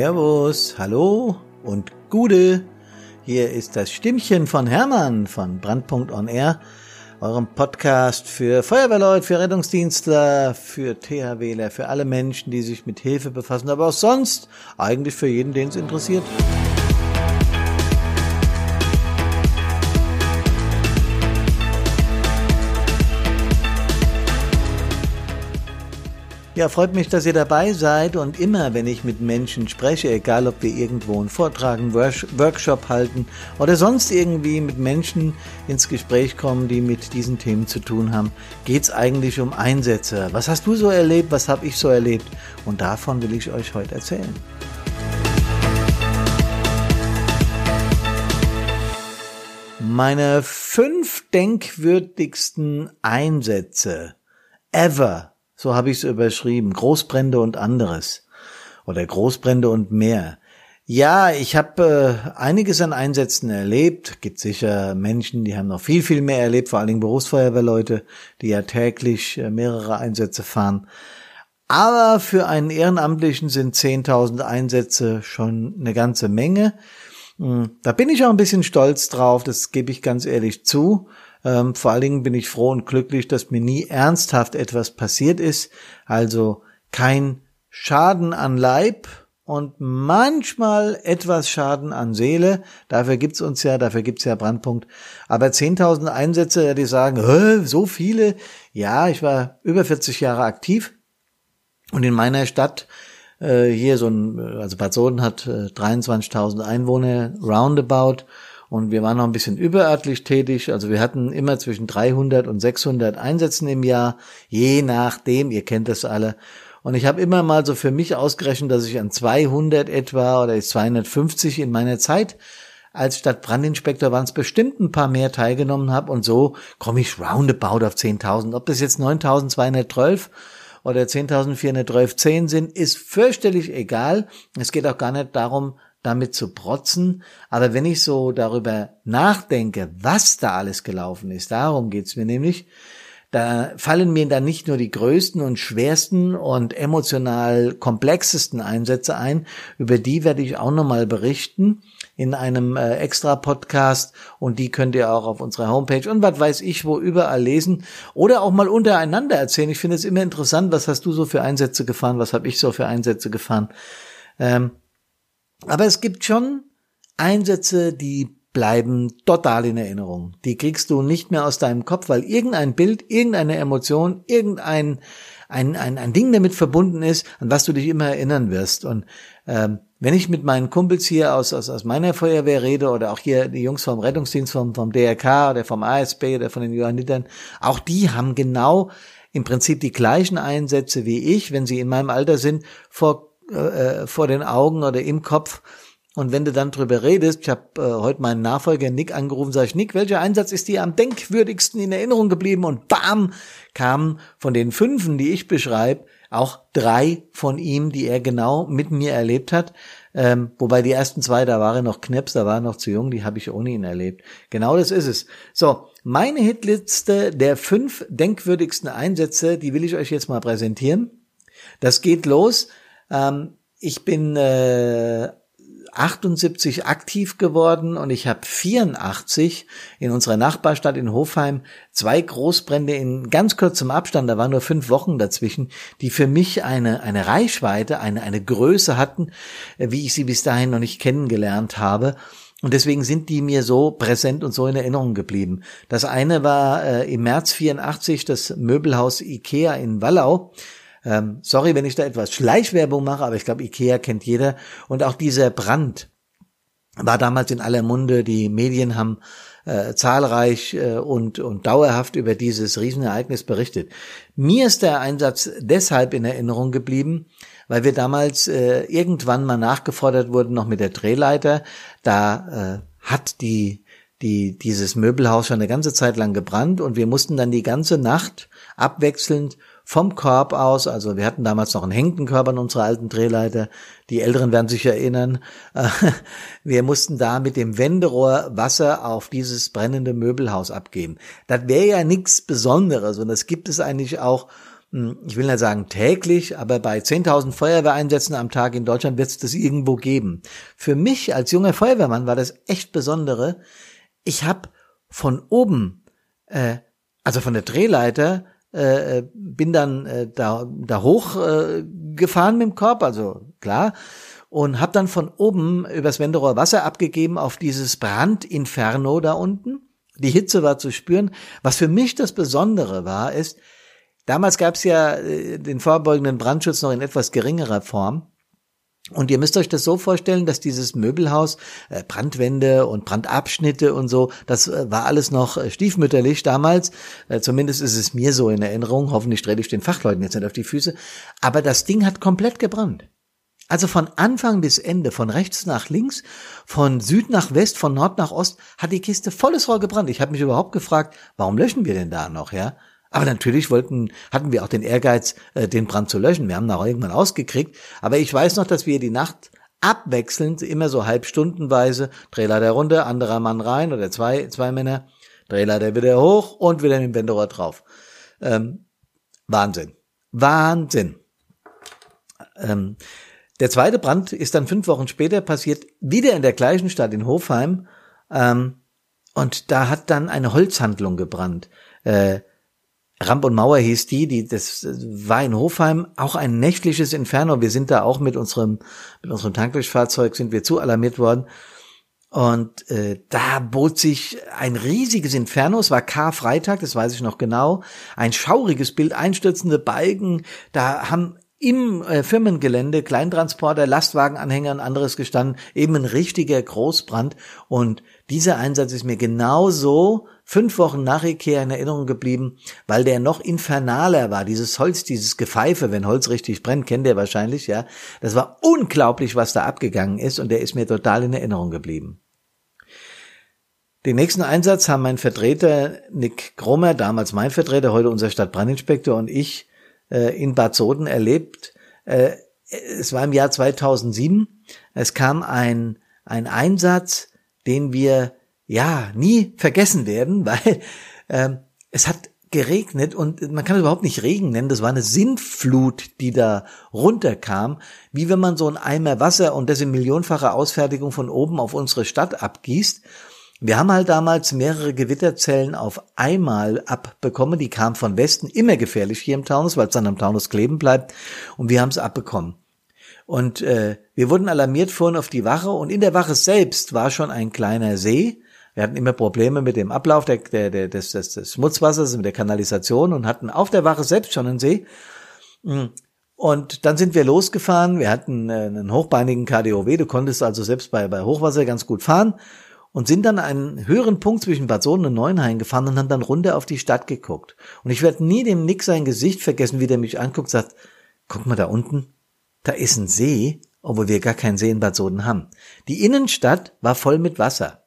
Servus, hallo und Gude. Hier ist das Stimmchen von Hermann von Brandpunkt on Air, eurem Podcast für Feuerwehrleute, für Rettungsdienstler, für THWler, für alle Menschen, die sich mit Hilfe befassen, aber auch sonst eigentlich für jeden, den es interessiert. Ja, freut mich, dass ihr dabei seid und immer, wenn ich mit Menschen spreche, egal ob wir irgendwo einen Vortrag, einen Workshop halten oder sonst irgendwie mit Menschen ins Gespräch kommen, die mit diesen Themen zu tun haben, geht's eigentlich um Einsätze. Was hast du so erlebt? Was habe ich so erlebt? Und davon will ich euch heute erzählen. Meine fünf denkwürdigsten Einsätze ever so habe ich es überschrieben. Großbrände und anderes. Oder Großbrände und mehr. Ja, ich habe äh, einiges an Einsätzen erlebt. Gibt sicher Menschen, die haben noch viel, viel mehr erlebt, vor allen Dingen Berufsfeuerwehrleute, die ja täglich äh, mehrere Einsätze fahren. Aber für einen Ehrenamtlichen sind 10.000 Einsätze schon eine ganze Menge. Hm, da bin ich auch ein bisschen stolz drauf, das gebe ich ganz ehrlich zu. Ähm, vor allen Dingen bin ich froh und glücklich, dass mir nie ernsthaft etwas passiert ist. Also kein Schaden an Leib und manchmal etwas Schaden an Seele. Dafür gibt's uns ja, dafür gibt's ja Brandpunkt. Aber 10.000 Einsätze, die sagen, so viele. Ja, ich war über 40 Jahre aktiv und in meiner Stadt äh, hier so ein, also Bad Soden hat äh, 23.000 Einwohner roundabout und wir waren noch ein bisschen überörtlich tätig. Also wir hatten immer zwischen 300 und 600 Einsätzen im Jahr, je nachdem, ihr kennt das alle. Und ich habe immer mal so für mich ausgerechnet, dass ich an 200 etwa oder 250 in meiner Zeit als Stadtbrandinspektor waren es bestimmt ein paar mehr teilgenommen habe und so komme ich roundabout auf 10.000. Ob das jetzt 9.212 oder 10.412 sind, ist fürchterlich egal. Es geht auch gar nicht darum, damit zu protzen. Aber wenn ich so darüber nachdenke, was da alles gelaufen ist, darum geht's mir nämlich, da fallen mir dann nicht nur die größten und schwersten und emotional komplexesten Einsätze ein, über die werde ich auch nochmal berichten in einem äh, extra Podcast und die könnt ihr auch auf unserer Homepage und was weiß ich wo überall lesen oder auch mal untereinander erzählen. Ich finde es immer interessant, was hast du so für Einsätze gefahren, was habe ich so für Einsätze gefahren. Ähm, aber es gibt schon Einsätze, die bleiben total in Erinnerung. Die kriegst du nicht mehr aus deinem Kopf, weil irgendein Bild, irgendeine Emotion, irgendein ein, ein, ein Ding damit verbunden ist, an was du dich immer erinnern wirst. Und ähm, wenn ich mit meinen Kumpels hier aus, aus, aus meiner Feuerwehr rede oder auch hier die Jungs vom Rettungsdienst, vom, vom DRK oder vom ASB oder von den Johannitern, auch die haben genau im Prinzip die gleichen Einsätze wie ich, wenn sie in meinem Alter sind, vor äh, vor den Augen oder im Kopf. Und wenn du dann drüber redest, ich habe äh, heute meinen Nachfolger Nick angerufen, sag ich, Nick, welcher Einsatz ist dir am denkwürdigsten in Erinnerung geblieben? Und bam, kamen von den fünfen, die ich beschreibe, auch drei von ihm, die er genau mit mir erlebt hat. Ähm, wobei die ersten zwei, da war er noch Knips, da war er noch zu jung, die habe ich ohne ihn erlebt. Genau das ist es. So, meine Hitliste der fünf denkwürdigsten Einsätze, die will ich euch jetzt mal präsentieren. Das geht los ähm, ich bin äh, 78 aktiv geworden und ich habe 84 in unserer Nachbarstadt in Hofheim zwei Großbrände in ganz kurzem Abstand, da waren nur fünf Wochen dazwischen, die für mich eine, eine Reichweite, eine, eine Größe hatten, äh, wie ich sie bis dahin noch nicht kennengelernt habe. Und deswegen sind die mir so präsent und so in Erinnerung geblieben. Das eine war äh, im März 84 das Möbelhaus Ikea in Wallau. Ähm, sorry, wenn ich da etwas Schleichwerbung mache, aber ich glaube, Ikea kennt jeder. Und auch dieser Brand war damals in aller Munde. Die Medien haben äh, zahlreich äh, und, und dauerhaft über dieses Riesenereignis berichtet. Mir ist der Einsatz deshalb in Erinnerung geblieben, weil wir damals äh, irgendwann mal nachgefordert wurden, noch mit der Drehleiter. Da äh, hat die die, dieses Möbelhaus schon eine ganze Zeit lang gebrannt und wir mussten dann die ganze Nacht abwechselnd vom Korb aus, also wir hatten damals noch einen hängenden Körper an unserer alten Drehleiter, die Älteren werden sich erinnern, wir mussten da mit dem Wenderohr Wasser auf dieses brennende Möbelhaus abgeben. Das wäre ja nichts Besonderes und das gibt es eigentlich auch hm, ich will nicht sagen täglich, aber bei 10.000 Feuerwehreinsätzen am Tag in Deutschland wird es das irgendwo geben. Für mich als junger Feuerwehrmann war das echt Besondere. Ich habe von oben, äh, also von der Drehleiter, äh, äh bin dann äh, da, da hoch äh, gefahren mit dem Korb, also klar, und habe dann von oben übers Wenderower Wasser abgegeben auf dieses Brandinferno da unten. Die Hitze war zu spüren. Was für mich das Besondere war, ist, damals gab es ja äh, den vorbeugenden Brandschutz noch in etwas geringerer Form. Und ihr müsst euch das so vorstellen, dass dieses Möbelhaus, äh, Brandwände und Brandabschnitte und so, das äh, war alles noch äh, stiefmütterlich damals. Äh, zumindest ist es mir so in Erinnerung. Hoffentlich trete ich den Fachleuten jetzt nicht auf die Füße. Aber das Ding hat komplett gebrannt. Also von Anfang bis Ende, von rechts nach links, von Süd nach West, von Nord nach Ost, hat die Kiste volles Rohr gebrannt. Ich habe mich überhaupt gefragt, warum löschen wir denn da noch, ja? Aber natürlich wollten, hatten wir auch den Ehrgeiz, äh, den Brand zu löschen. Wir haben da irgendwann ausgekriegt. Aber ich weiß noch, dass wir die Nacht abwechselnd, immer so halbstundenweise, Drehleiter runter, anderer Mann rein oder zwei, zwei Männer, Drehleiter wieder hoch und wieder mit dem Wenderohr drauf. Ähm, Wahnsinn. Wahnsinn. Ähm, der zweite Brand ist dann fünf Wochen später passiert, wieder in der gleichen Stadt in Hofheim. Ähm, und da hat dann eine Holzhandlung gebrannt. Äh, Ramp und Mauer hieß die, die das war in Hofheim auch ein nächtliches Inferno. Wir sind da auch mit unserem mit unserem Tankdurchfahrzeug sind wir zu alarmiert worden. Und äh, da bot sich ein riesiges Inferno. Es war Karfreitag, das weiß ich noch genau. Ein schauriges Bild, einstürzende Balken. Da haben im äh, Firmengelände Kleintransporter, Lastwagenanhänger und anderes gestanden, eben ein richtiger Großbrand. Und dieser Einsatz ist mir genauso fünf Wochen nach Ikea in Erinnerung geblieben, weil der noch infernaler war. Dieses Holz, dieses Gepfeife, wenn Holz richtig brennt, kennt ihr wahrscheinlich, ja. Das war unglaublich, was da abgegangen ist und der ist mir total in Erinnerung geblieben. Den nächsten Einsatz haben mein Vertreter Nick Grummer, damals mein Vertreter, heute unser Stadtbrandinspektor und ich äh, in Bad Soden erlebt. Äh, es war im Jahr 2007. Es kam ein, ein Einsatz, den wir ja nie vergessen werden, weil äh, es hat geregnet und man kann es überhaupt nicht Regen nennen, das war eine Sintflut, die da runterkam, wie wenn man so ein Eimer Wasser und das in millionenfacher Ausfertigung von oben auf unsere Stadt abgießt wir haben halt damals mehrere Gewitterzellen auf einmal abbekommen. Die kamen von Westen, immer gefährlich hier im Taunus, weil es dann am Taunus kleben bleibt. Und wir haben es abbekommen. Und äh, wir wurden alarmiert, fuhren auf die Wache und in der Wache selbst war schon ein kleiner See. Wir hatten immer Probleme mit dem Ablauf der, der, der, des, des, des Schmutzwassers, mit der Kanalisation und hatten auf der Wache selbst schon einen See. Hm. Und dann sind wir losgefahren. Wir hatten äh, einen hochbeinigen KDOW. Du konntest also selbst bei, bei Hochwasser ganz gut fahren und sind dann einen höheren Punkt zwischen Bad Soden und Neuenhain gefahren und haben dann runter auf die Stadt geguckt. Und ich werde nie dem Nick sein Gesicht vergessen, wie der mich anguckt sagt, guck mal da unten, da ist ein See, obwohl wir gar keinen See in Bad Soden haben. Die Innenstadt war voll mit Wasser.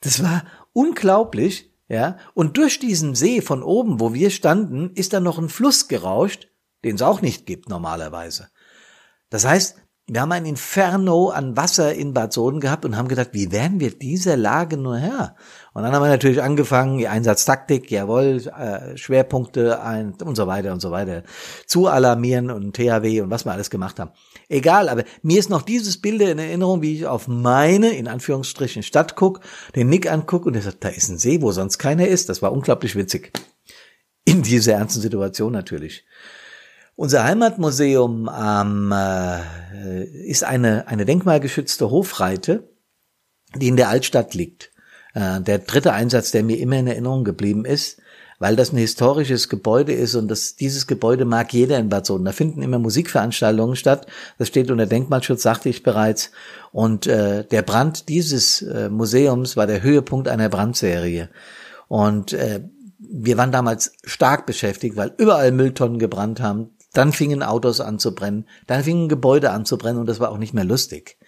Das war unglaublich, ja. Und durch diesen See von oben, wo wir standen, ist da noch ein Fluss gerauscht, den es auch nicht gibt normalerweise. Das heißt, wir haben ein Inferno an Wasser in Bad Soden gehabt und haben gedacht, wie werden wir dieser Lage nur her? Und dann haben wir natürlich angefangen, die Einsatztaktik, jawohl, äh, Schwerpunkte ein, und so weiter und so weiter zu alarmieren und THW und was wir alles gemacht haben. Egal, aber mir ist noch dieses Bild in Erinnerung, wie ich auf meine, in Anführungsstrichen, Stadt guck, den Nick anguck und er sagt, da ist ein See, wo sonst keiner ist. Das war unglaublich witzig. In dieser ernsten Situation natürlich. Unser Heimatmuseum ähm, äh, ist eine, eine denkmalgeschützte Hofreite, die in der Altstadt liegt. Äh, der dritte Einsatz, der mir immer in Erinnerung geblieben ist, weil das ein historisches Gebäude ist und das, dieses Gebäude mag jeder in Bad Soden. Da finden immer Musikveranstaltungen statt. Das steht unter Denkmalschutz, sagte ich bereits. Und äh, der Brand dieses äh, Museums war der Höhepunkt einer Brandserie. Und äh, wir waren damals stark beschäftigt, weil überall Mülltonnen gebrannt haben. Dann fingen Autos an zu brennen, dann fingen Gebäude an zu brennen und das war auch nicht mehr lustig.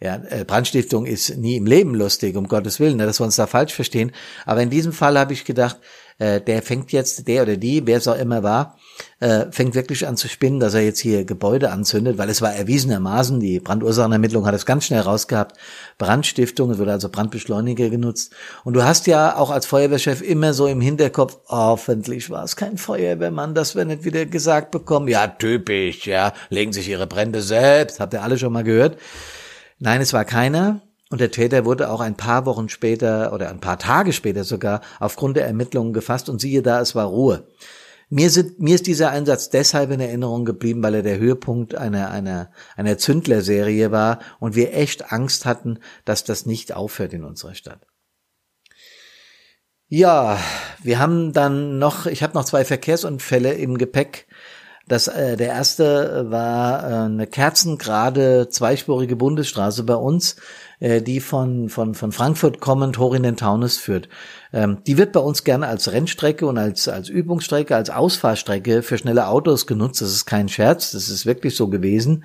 Ja, äh, Brandstiftung ist nie im Leben lustig, um Gottes Willen, ne, dass wir uns da falsch verstehen. Aber in diesem Fall habe ich gedacht, äh, der fängt jetzt, der oder die, wer es auch immer war, äh, fängt wirklich an zu spinnen, dass er jetzt hier Gebäude anzündet, weil es war erwiesenermaßen, die Brandursachenermittlung hat es ganz schnell rausgehabt, Brandstiftung, es wurde also Brandbeschleuniger genutzt. Und du hast ja auch als Feuerwehrchef immer so im Hinterkopf, hoffentlich war es kein Feuerwehrmann, dass wir nicht wieder gesagt bekommen, ja, typisch, ja, legen sich ihre Brände selbst, habt ihr alle schon mal gehört. Nein, es war keiner. Und der Täter wurde auch ein paar Wochen später oder ein paar Tage später sogar aufgrund der Ermittlungen gefasst und siehe da, es war Ruhe. Mir, sind, mir ist dieser Einsatz deshalb in Erinnerung geblieben, weil er der Höhepunkt einer, einer, einer Zündlerserie war und wir echt Angst hatten, dass das nicht aufhört in unserer Stadt. Ja, wir haben dann noch, ich habe noch zwei Verkehrsunfälle im Gepäck. Das, äh, der erste war äh, eine kerzengerade zweispurige Bundesstraße bei uns äh, die von, von, von Frankfurt kommend hoch in den Taunus führt. Ähm, die wird bei uns gerne als Rennstrecke und als, als Übungsstrecke, als Ausfahrstrecke für schnelle Autos genutzt. Das ist kein Scherz, das ist wirklich so gewesen.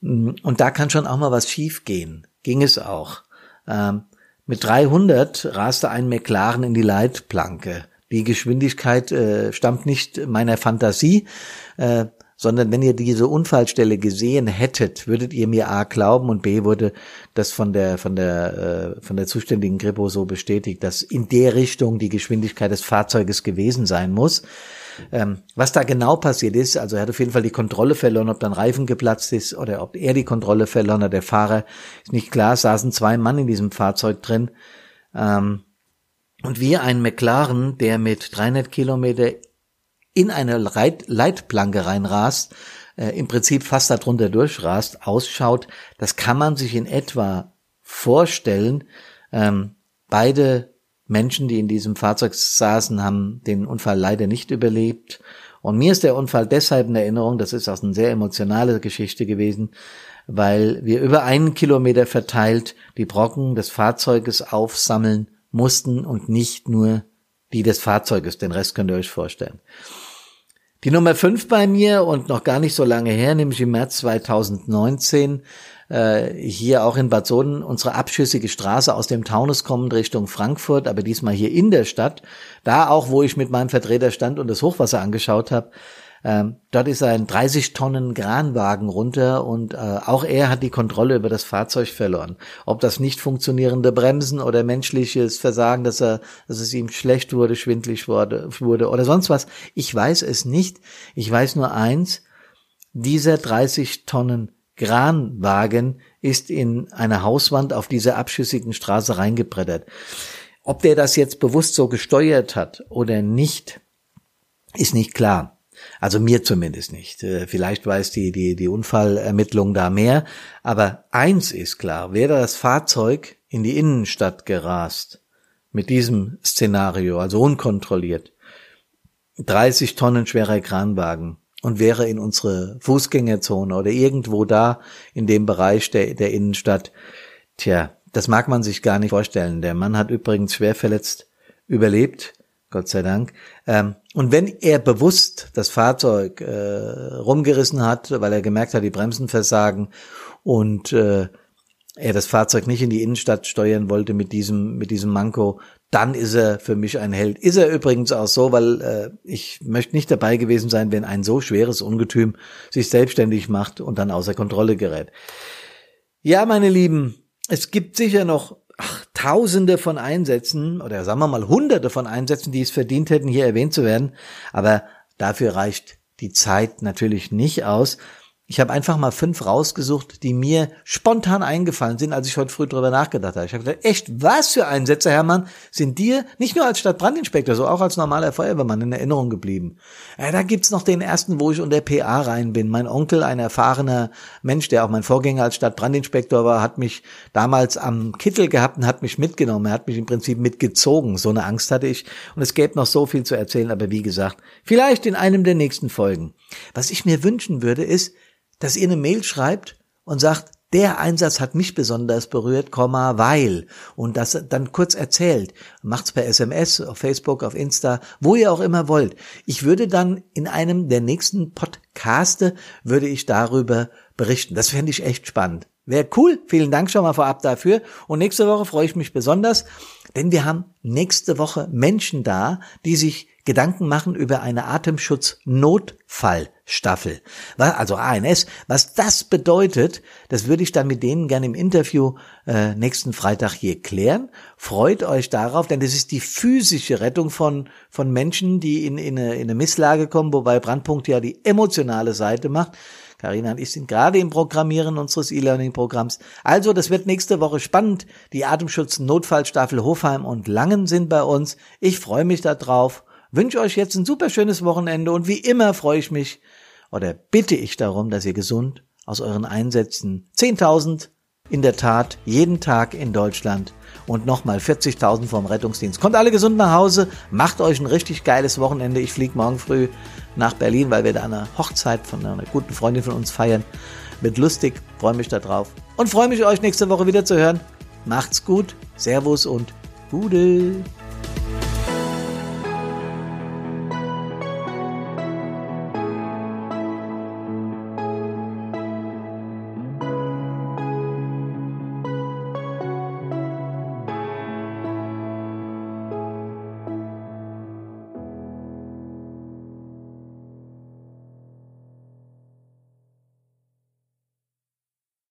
Mm, und da kann schon auch mal was schief gehen. Ging es auch. Ähm, mit 300 raste ein McLaren in die Leitplanke. Die Geschwindigkeit äh, stammt nicht meiner Fantasie. Äh, sondern wenn ihr diese Unfallstelle gesehen hättet, würdet ihr mir A glauben und B wurde das von der von der äh, von der zuständigen Kripo so bestätigt, dass in der Richtung die Geschwindigkeit des Fahrzeuges gewesen sein muss. Ähm, was da genau passiert ist, also er hat auf jeden Fall die Kontrolle verloren, ob dann Reifen geplatzt ist oder ob er die Kontrolle verloren hat, der Fahrer ist nicht klar, saßen zwei Mann in diesem Fahrzeug drin. Ähm, und wir ein McLaren, der mit 300 Kilometer in eine Leit Leitplanke reinrast, äh, im Prinzip fast darunter durchrast, ausschaut, das kann man sich in etwa vorstellen. Ähm, beide Menschen, die in diesem Fahrzeug saßen, haben den Unfall leider nicht überlebt. Und mir ist der Unfall deshalb in Erinnerung, das ist auch eine sehr emotionale Geschichte gewesen, weil wir über einen Kilometer verteilt die Brocken des Fahrzeuges aufsammeln mussten und nicht nur die des Fahrzeuges. Den Rest könnt ihr euch vorstellen. Die Nummer fünf bei mir und noch gar nicht so lange her, nämlich im März 2019, äh, hier auch in Bad Soden, unsere abschüssige Straße aus dem Taunus kommend Richtung Frankfurt, aber diesmal hier in der Stadt. Da auch, wo ich mit meinem Vertreter stand und das Hochwasser angeschaut habe, ähm, dort ist ein 30 Tonnen Kranwagen runter und äh, auch er hat die Kontrolle über das Fahrzeug verloren. Ob das nicht funktionierende Bremsen oder menschliches Versagen, dass er, dass es ihm schlecht wurde, schwindlig wurde, wurde oder sonst was, ich weiß es nicht. Ich weiß nur eins: Dieser 30 Tonnen Kranwagen ist in eine Hauswand auf dieser abschüssigen Straße reingebrettert. Ob der das jetzt bewusst so gesteuert hat oder nicht, ist nicht klar. Also mir zumindest nicht. Äh, vielleicht weiß die, die, die Unfallermittlung da mehr. Aber eins ist klar, wäre das Fahrzeug in die Innenstadt gerast, mit diesem Szenario, also unkontrolliert, 30 Tonnen schwerer Kranwagen und wäre in unsere Fußgängerzone oder irgendwo da in dem Bereich der, der Innenstadt, tja, das mag man sich gar nicht vorstellen. Der Mann hat übrigens schwer verletzt überlebt, Gott sei Dank. Ähm, und wenn er bewusst das Fahrzeug äh, rumgerissen hat, weil er gemerkt hat, die Bremsen versagen und äh, er das Fahrzeug nicht in die Innenstadt steuern wollte mit diesem mit diesem Manko, dann ist er für mich ein Held. Ist er übrigens auch so, weil äh, ich möchte nicht dabei gewesen sein, wenn ein so schweres Ungetüm sich selbstständig macht und dann außer Kontrolle gerät. Ja, meine Lieben, es gibt sicher noch ach, Tausende von Einsätzen oder sagen wir mal Hunderte von Einsätzen, die es verdient hätten, hier erwähnt zu werden. Aber dafür reicht die Zeit natürlich nicht aus. Ich habe einfach mal fünf rausgesucht, die mir spontan eingefallen sind, als ich heute früh drüber nachgedacht habe. Ich habe gedacht, echt, was für Einsätze, Hermann, sind dir nicht nur als Stadtbrandinspektor, so auch als normaler Feuerwehrmann in Erinnerung geblieben. Ja, da gibt's noch den ersten, wo ich unter PA rein bin. Mein Onkel, ein erfahrener Mensch, der auch mein Vorgänger als Stadtbrandinspektor war, hat mich damals am Kittel gehabt und hat mich mitgenommen. Er hat mich im Prinzip mitgezogen. So eine Angst hatte ich. Und es gäbe noch so viel zu erzählen, aber wie gesagt, vielleicht in einem der nächsten Folgen. Was ich mir wünschen würde, ist, dass ihr eine Mail schreibt und sagt, der Einsatz hat mich besonders berührt, Komma, weil und das dann kurz erzählt. Macht's per SMS, auf Facebook, auf Insta, wo ihr auch immer wollt. Ich würde dann in einem der nächsten Podcaste würde ich darüber berichten. Das fände ich echt spannend. Wäre cool. Vielen Dank schon mal vorab dafür. Und nächste Woche freue ich mich besonders, denn wir haben nächste Woche Menschen da, die sich Gedanken machen über eine Atemschutz-Notfallstaffel. Also ANS. Was das bedeutet, das würde ich dann mit denen gerne im Interview äh, nächsten Freitag hier klären. Freut euch darauf, denn das ist die physische Rettung von, von Menschen, die in, in, eine, in eine Misslage kommen, wobei Brandpunkt ja die emotionale Seite macht. Karina und ich sind gerade im Programmieren unseres E-Learning-Programms. Also, das wird nächste Woche spannend. Die Atemschutz-Notfallstaffel Hofheim und Langen sind bei uns. Ich freue mich darauf. Wünsche euch jetzt ein super schönes Wochenende und wie immer freue ich mich oder bitte ich darum, dass ihr gesund aus euren Einsätzen 10.000 in der Tat jeden Tag in Deutschland und nochmal 40.000 vom Rettungsdienst. Kommt alle gesund nach Hause, macht euch ein richtig geiles Wochenende. Ich fliege morgen früh nach Berlin, weil wir da eine Hochzeit von einer guten Freundin von uns feiern. Wird lustig, freue mich da drauf. Und freue mich, euch nächste Woche wieder zu hören. Macht's gut, Servus und Gude.